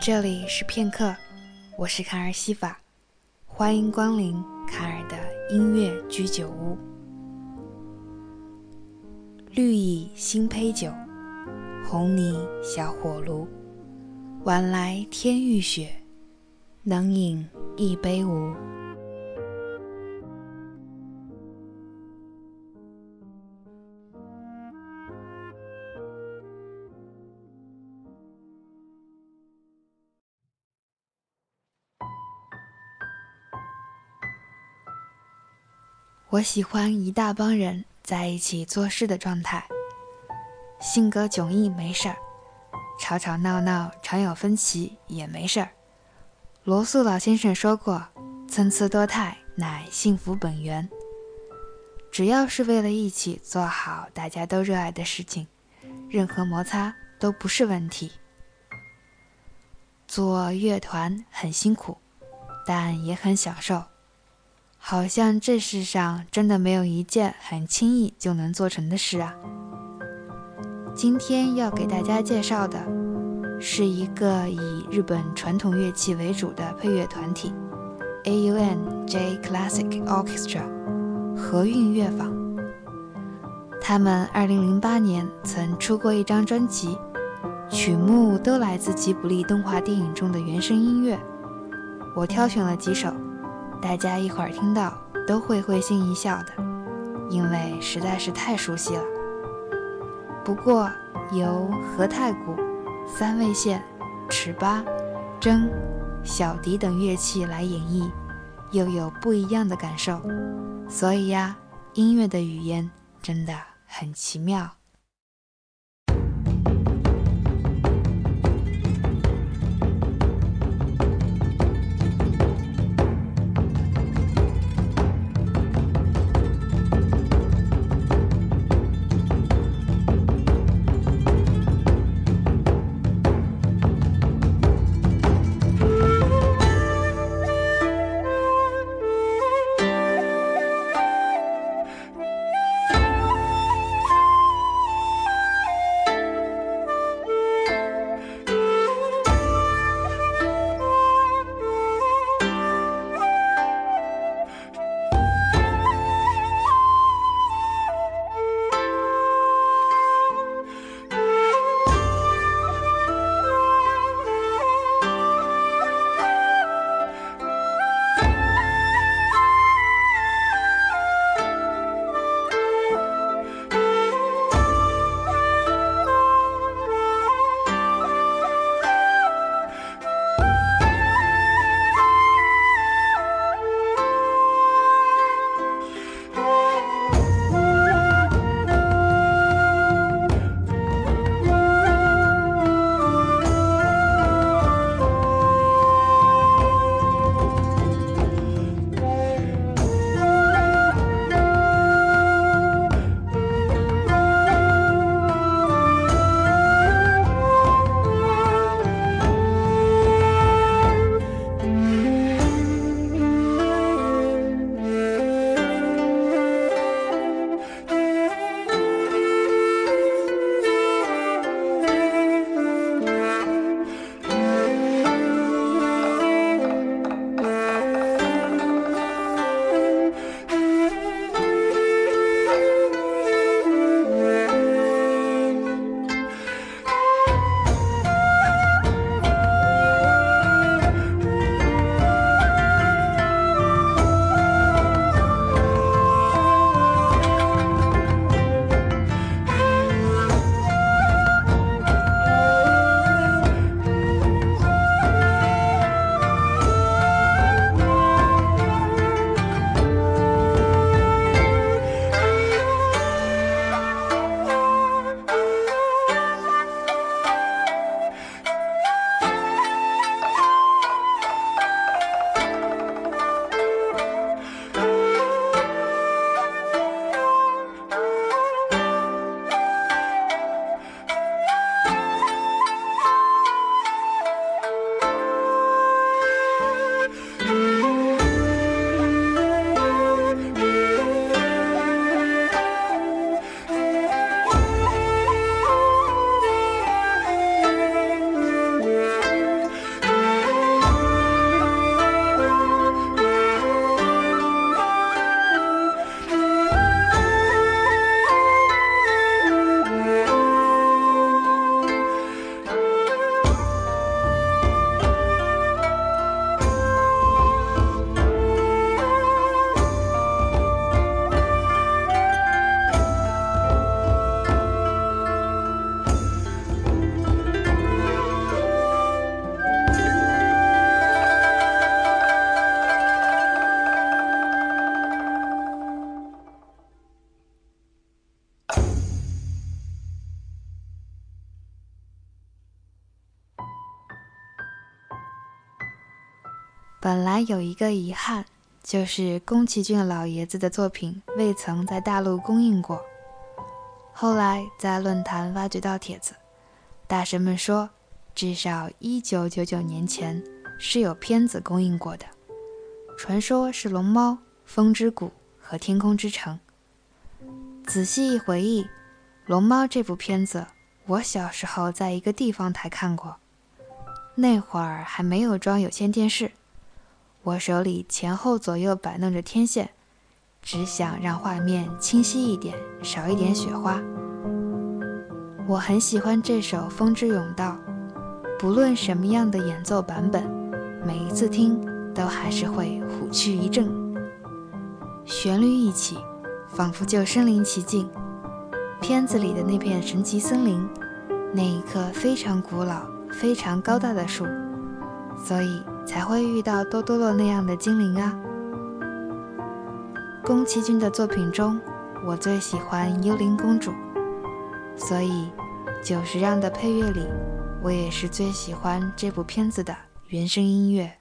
这里是片刻，我是卡尔西法，欢迎光临卡尔的音乐居酒屋。绿蚁新醅酒，红泥小火炉，晚来天欲雪，能饮一杯无？我喜欢一大帮人在一起做事的状态。性格迥异没事儿，吵吵闹闹常有分歧也没事儿。罗素老先生说过：“参差多态乃幸福本源。”只要是为了一起做好大家都热爱的事情，任何摩擦都不是问题。做乐团很辛苦，但也很享受。好像这世上真的没有一件很轻易就能做成的事啊！今天要给大家介绍的是一个以日本传统乐器为主的配乐团体 ——AUN-J Classic Orchestra 和韵乐坊。他们2008年曾出过一张专辑，曲目都来自吉卜力动画电影中的原声音乐。我挑选了几首。大家一会儿听到都会会心一笑的，因为实在是太熟悉了。不过由和太鼓、三味线、尺八、筝、小笛等乐器来演绎，又有不一样的感受。所以呀，音乐的语言真的很奇妙。本来有一个遗憾，就是宫崎骏老爷子的作品未曾在大陆公映过。后来在论坛挖掘到帖子，大神们说，至少一九九九年前是有片子公映过的，传说是《龙猫》《风之谷》和《天空之城》。仔细一回忆，《龙猫》这部片子，我小时候在一个地方台看过，那会儿还没有装有线电视。我手里前后左右摆弄着天线，只想让画面清晰一点，少一点雪花。我很喜欢这首《风之甬道》，不论什么样的演奏版本，每一次听都还是会虎躯一震。旋律一起，仿佛就身临其境。片子里的那片神奇森林，那一棵非常古老、非常高大的树，所以。才会遇到多多洛那样的精灵啊！宫崎骏的作品中，我最喜欢《幽灵公主》，所以久石让的配乐里，我也是最喜欢这部片子的原声音乐。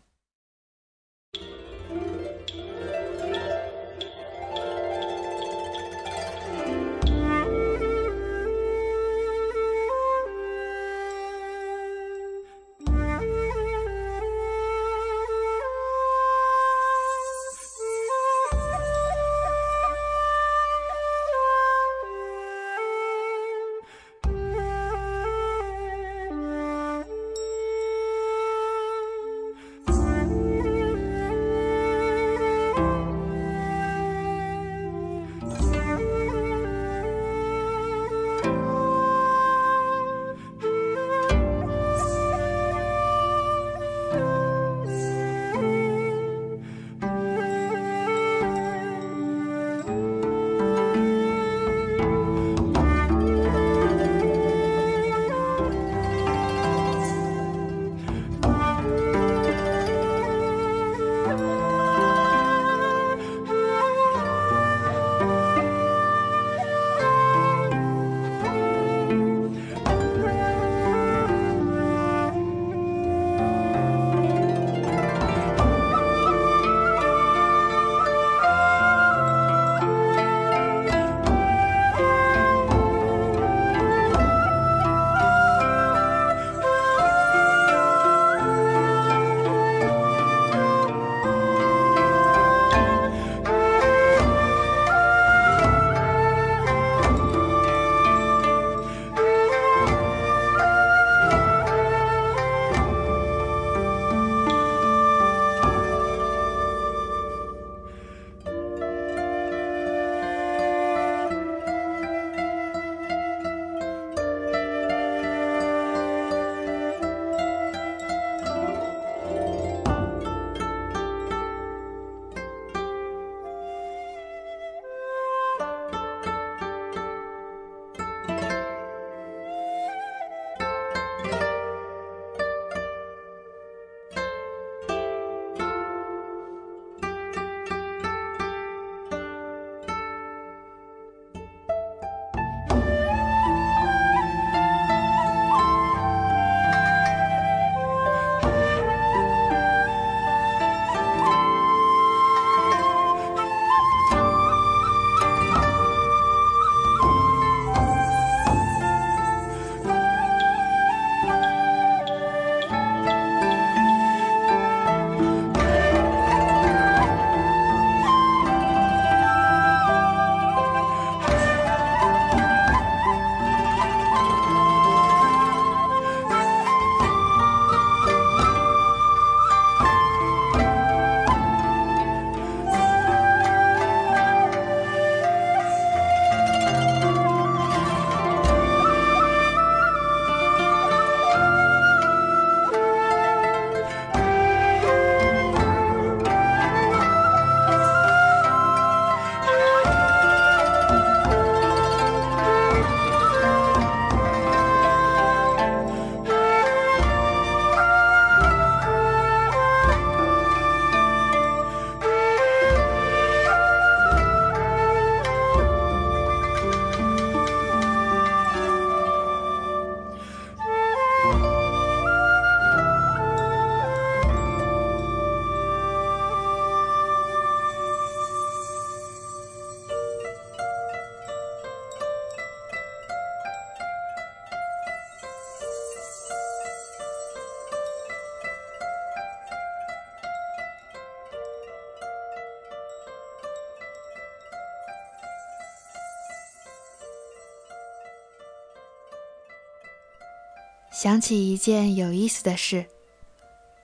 想起一件有意思的事，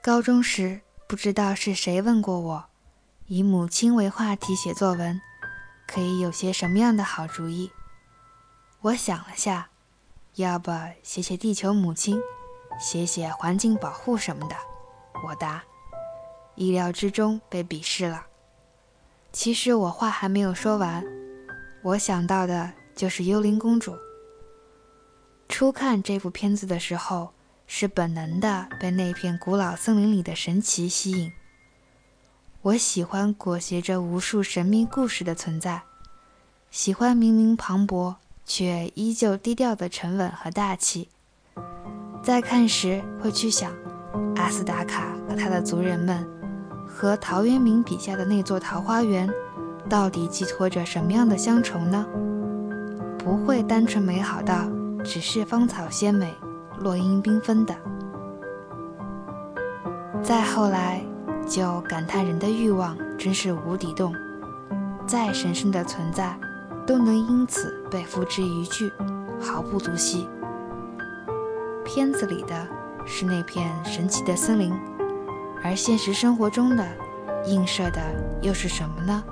高中时不知道是谁问过我，以母亲为话题写作文，可以有些什么样的好主意？我想了下，要不写写地球母亲，写写环境保护什么的。我答，意料之中被鄙视了。其实我话还没有说完，我想到的就是幽灵公主。初看这部片子的时候，是本能的被那片古老森林里的神奇吸引。我喜欢裹挟着无数神秘故事的存在，喜欢明明磅礴却依旧低调的沉稳和大气。在看时会去想，阿斯达卡和他的族人们。和陶渊明笔下的那座桃花源，到底寄托着什么样的乡愁呢？不会单纯美好到只是芳草鲜美、落英缤纷的。再后来，就感叹人的欲望真是无底洞，再神圣的存在，都能因此被付之一炬，毫不足惜。片子里的是那片神奇的森林。而现实生活中的映射的又是什么呢？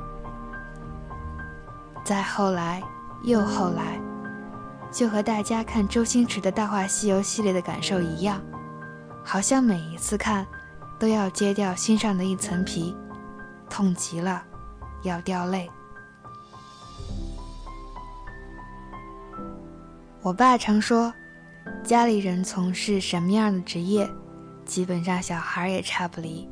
再后来，又后来，就和大家看周星驰的《大话西游》系列的感受一样，好像每一次看都要揭掉心上的一层皮，痛极了，要掉泪。我爸常说，家里人从事什么样的职业？基本上小孩也差不离。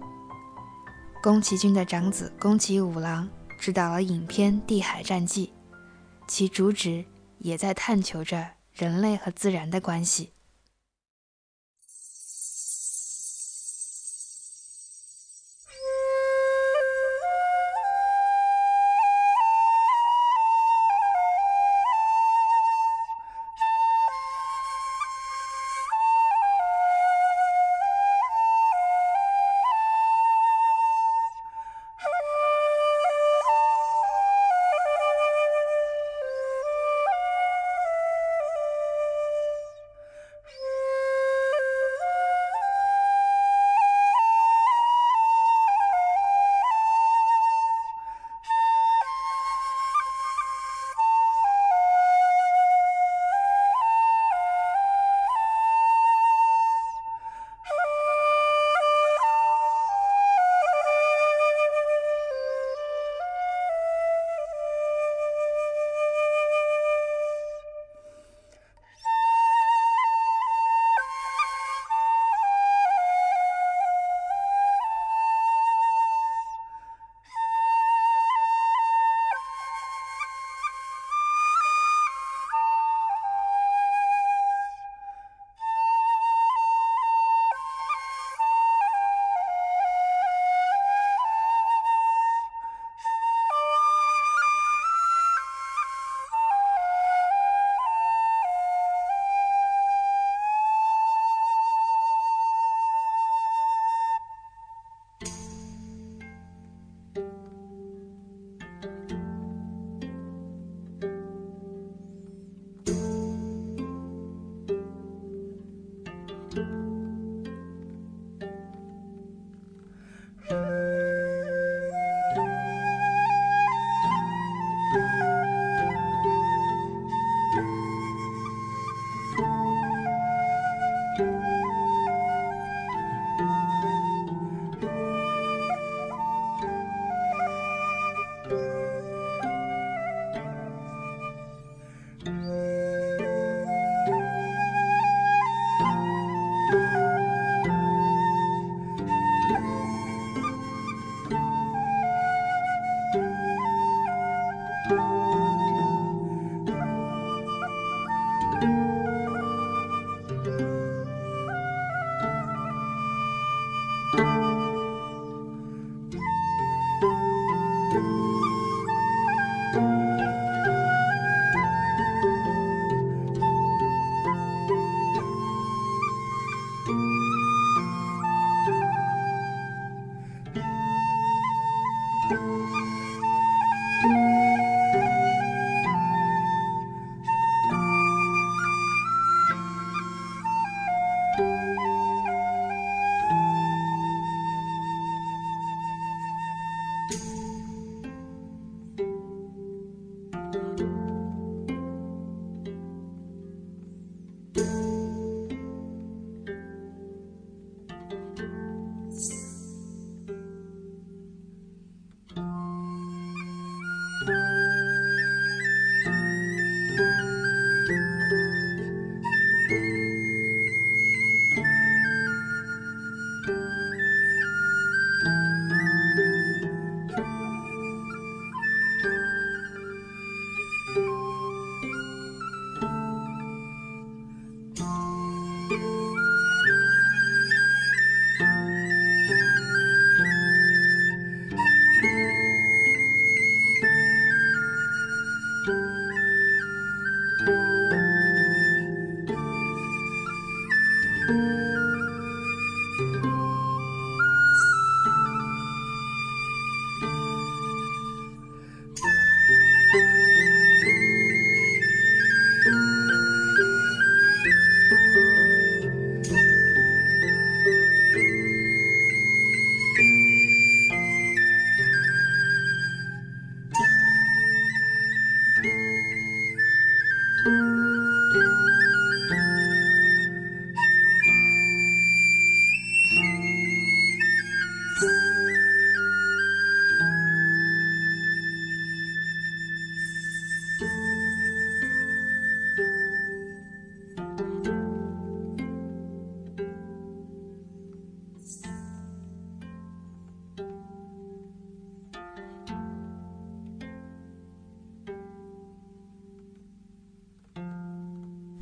宫崎骏的长子宫崎五郎执导了影片《地海战记》，其主旨也在探求着人类和自然的关系。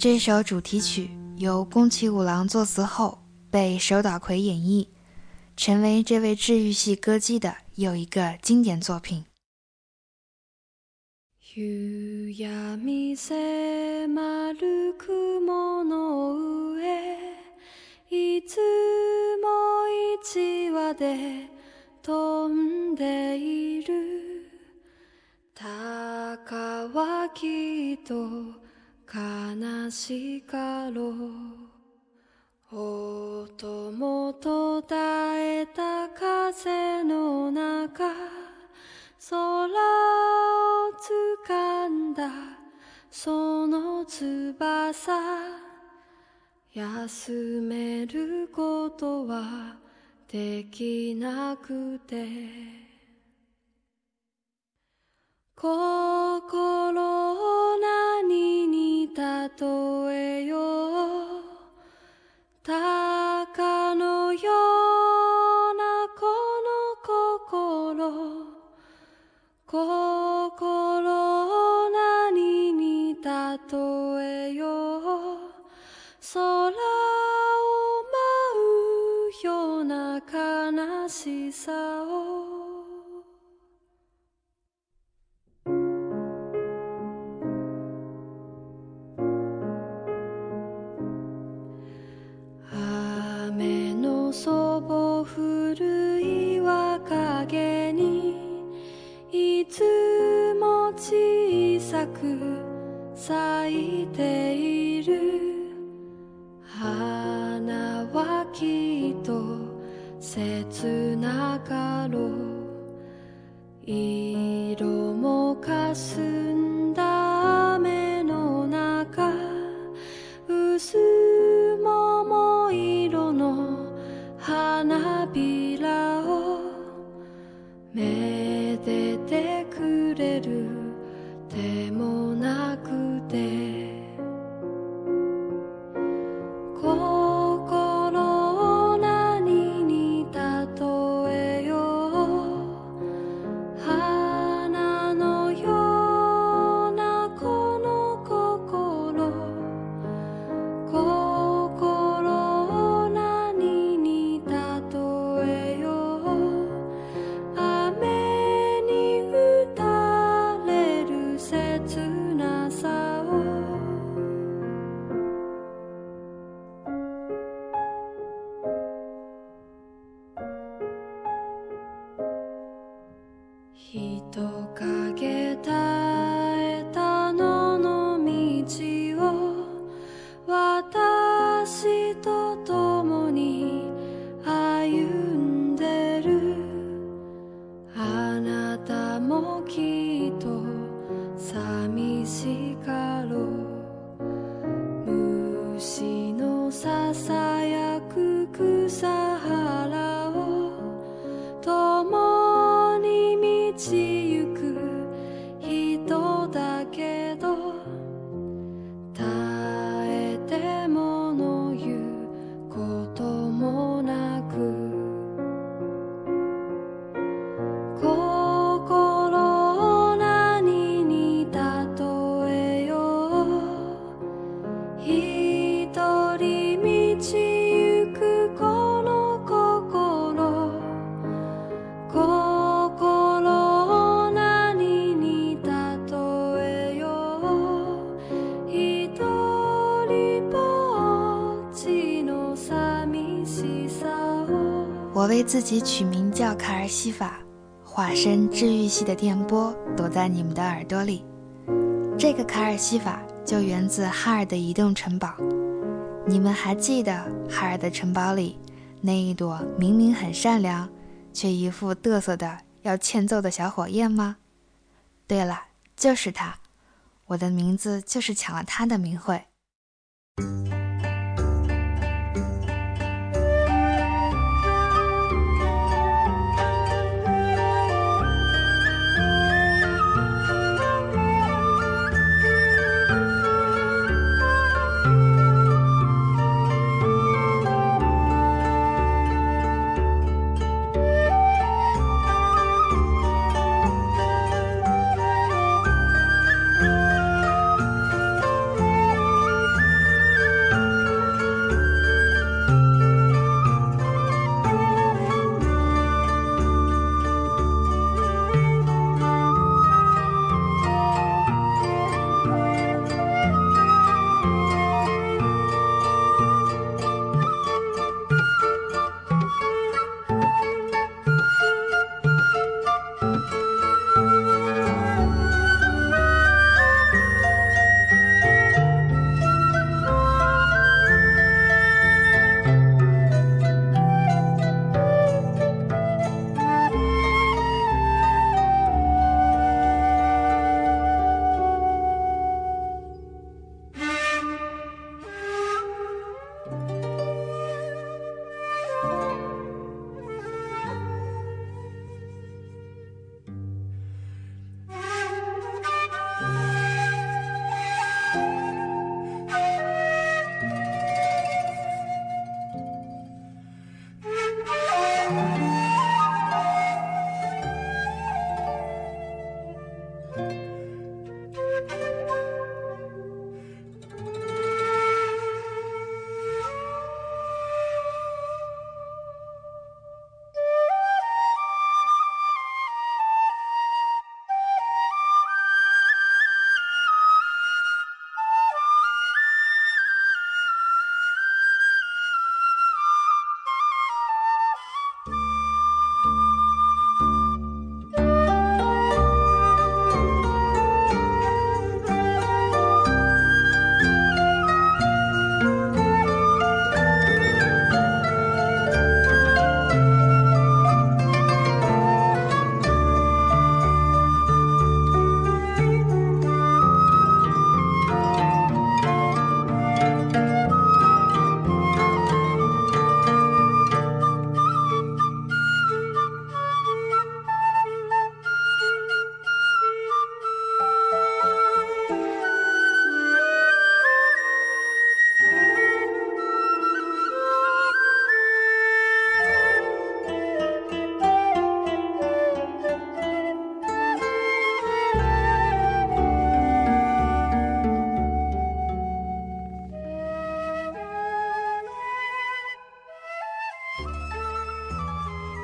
这首主题曲由宫崎五郎作词后，被手岛葵演绎，成为这位治愈系歌姬的又一个经典作品。悲しかろう。音も途絶えた風の中空を掴んだその翼。休めることはできなくて。心何に例えよう？鷹のようなこの心。心何に例えよう？空を舞うような悲しさ。つも小さく咲いている花はきっと切なかろう。色もかすんだ雨の中。薄桃色の花でもなく我为自己取名叫卡尔西法，化身治愈系的电波，躲在你们的耳朵里。这个卡尔西法就源自哈尔的移动城堡。你们还记得哈尔的城堡里那一朵明明很善良，却一副嘚瑟的要欠揍的小火焰吗？对了，就是他。我的名字就是抢了他的名讳。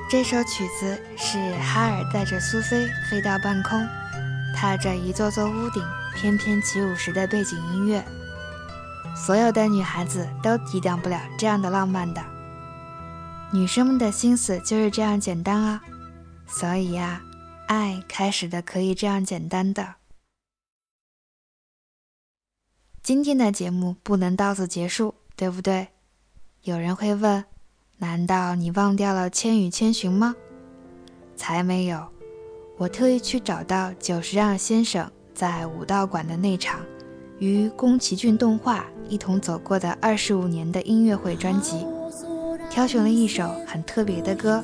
这首曲子是哈尔带着苏菲飞到半空，踏着一座座屋顶翩翩起舞时的背景音乐。所有的女孩子都抵挡不了这样的浪漫的，女生们的心思就是这样简单啊！所以呀，爱开始的可以这样简单的。今天的节目不能到此结束，对不对？有人会问。难道你忘掉了《千与千寻》吗？才没有！我特意去找到久石让先生在武道馆的那场与宫崎骏动画一同走过的二十五年的音乐会专辑，挑选了一首很特别的歌，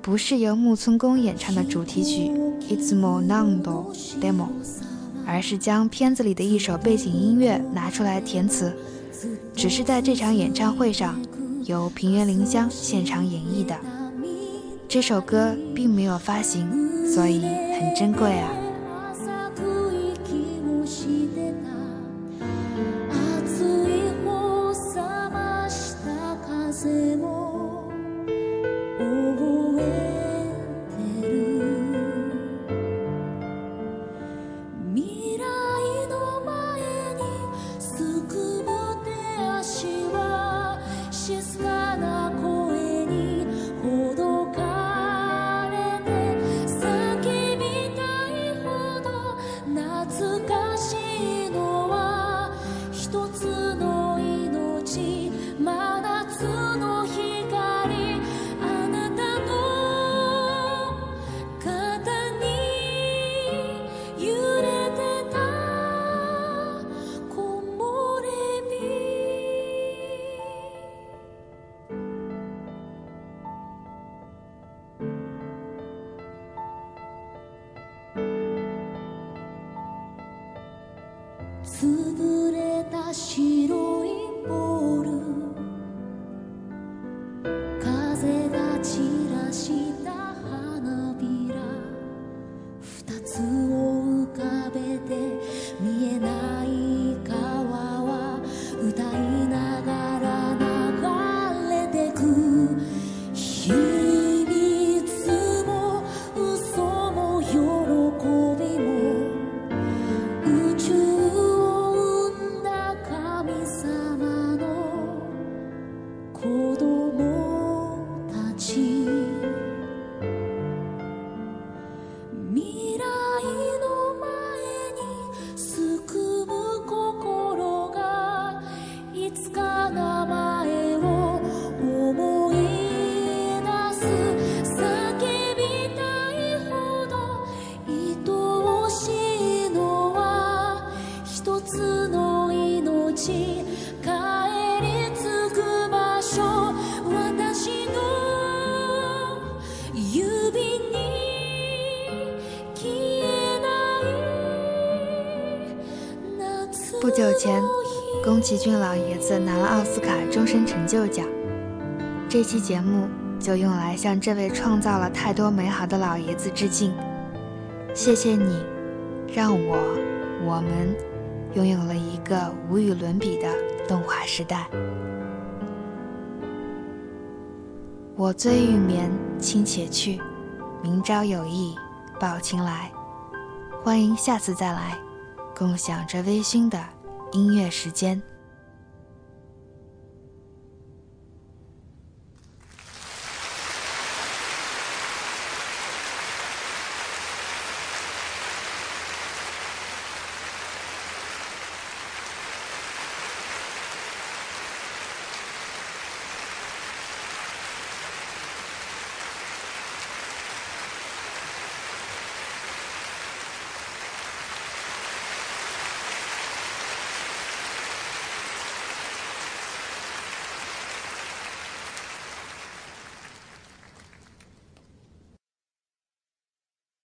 不是由木村宫演唱的主题曲《It's More Nando Demo》，而是将片子里的一首背景音乐拿出来填词，只是在这场演唱会上。由平原绫香现场演绎的这首歌并没有发行，所以很珍贵啊。奇骏老爷子拿了奥斯卡终身成就奖。这期节目就用来向这位创造了太多美好的老爷子致敬。谢谢你，让我、我们拥有了一个无与伦比的动画时代。我醉欲眠，卿且去，明朝有意抱琴来。欢迎下次再来，共享这微醺的音乐时间。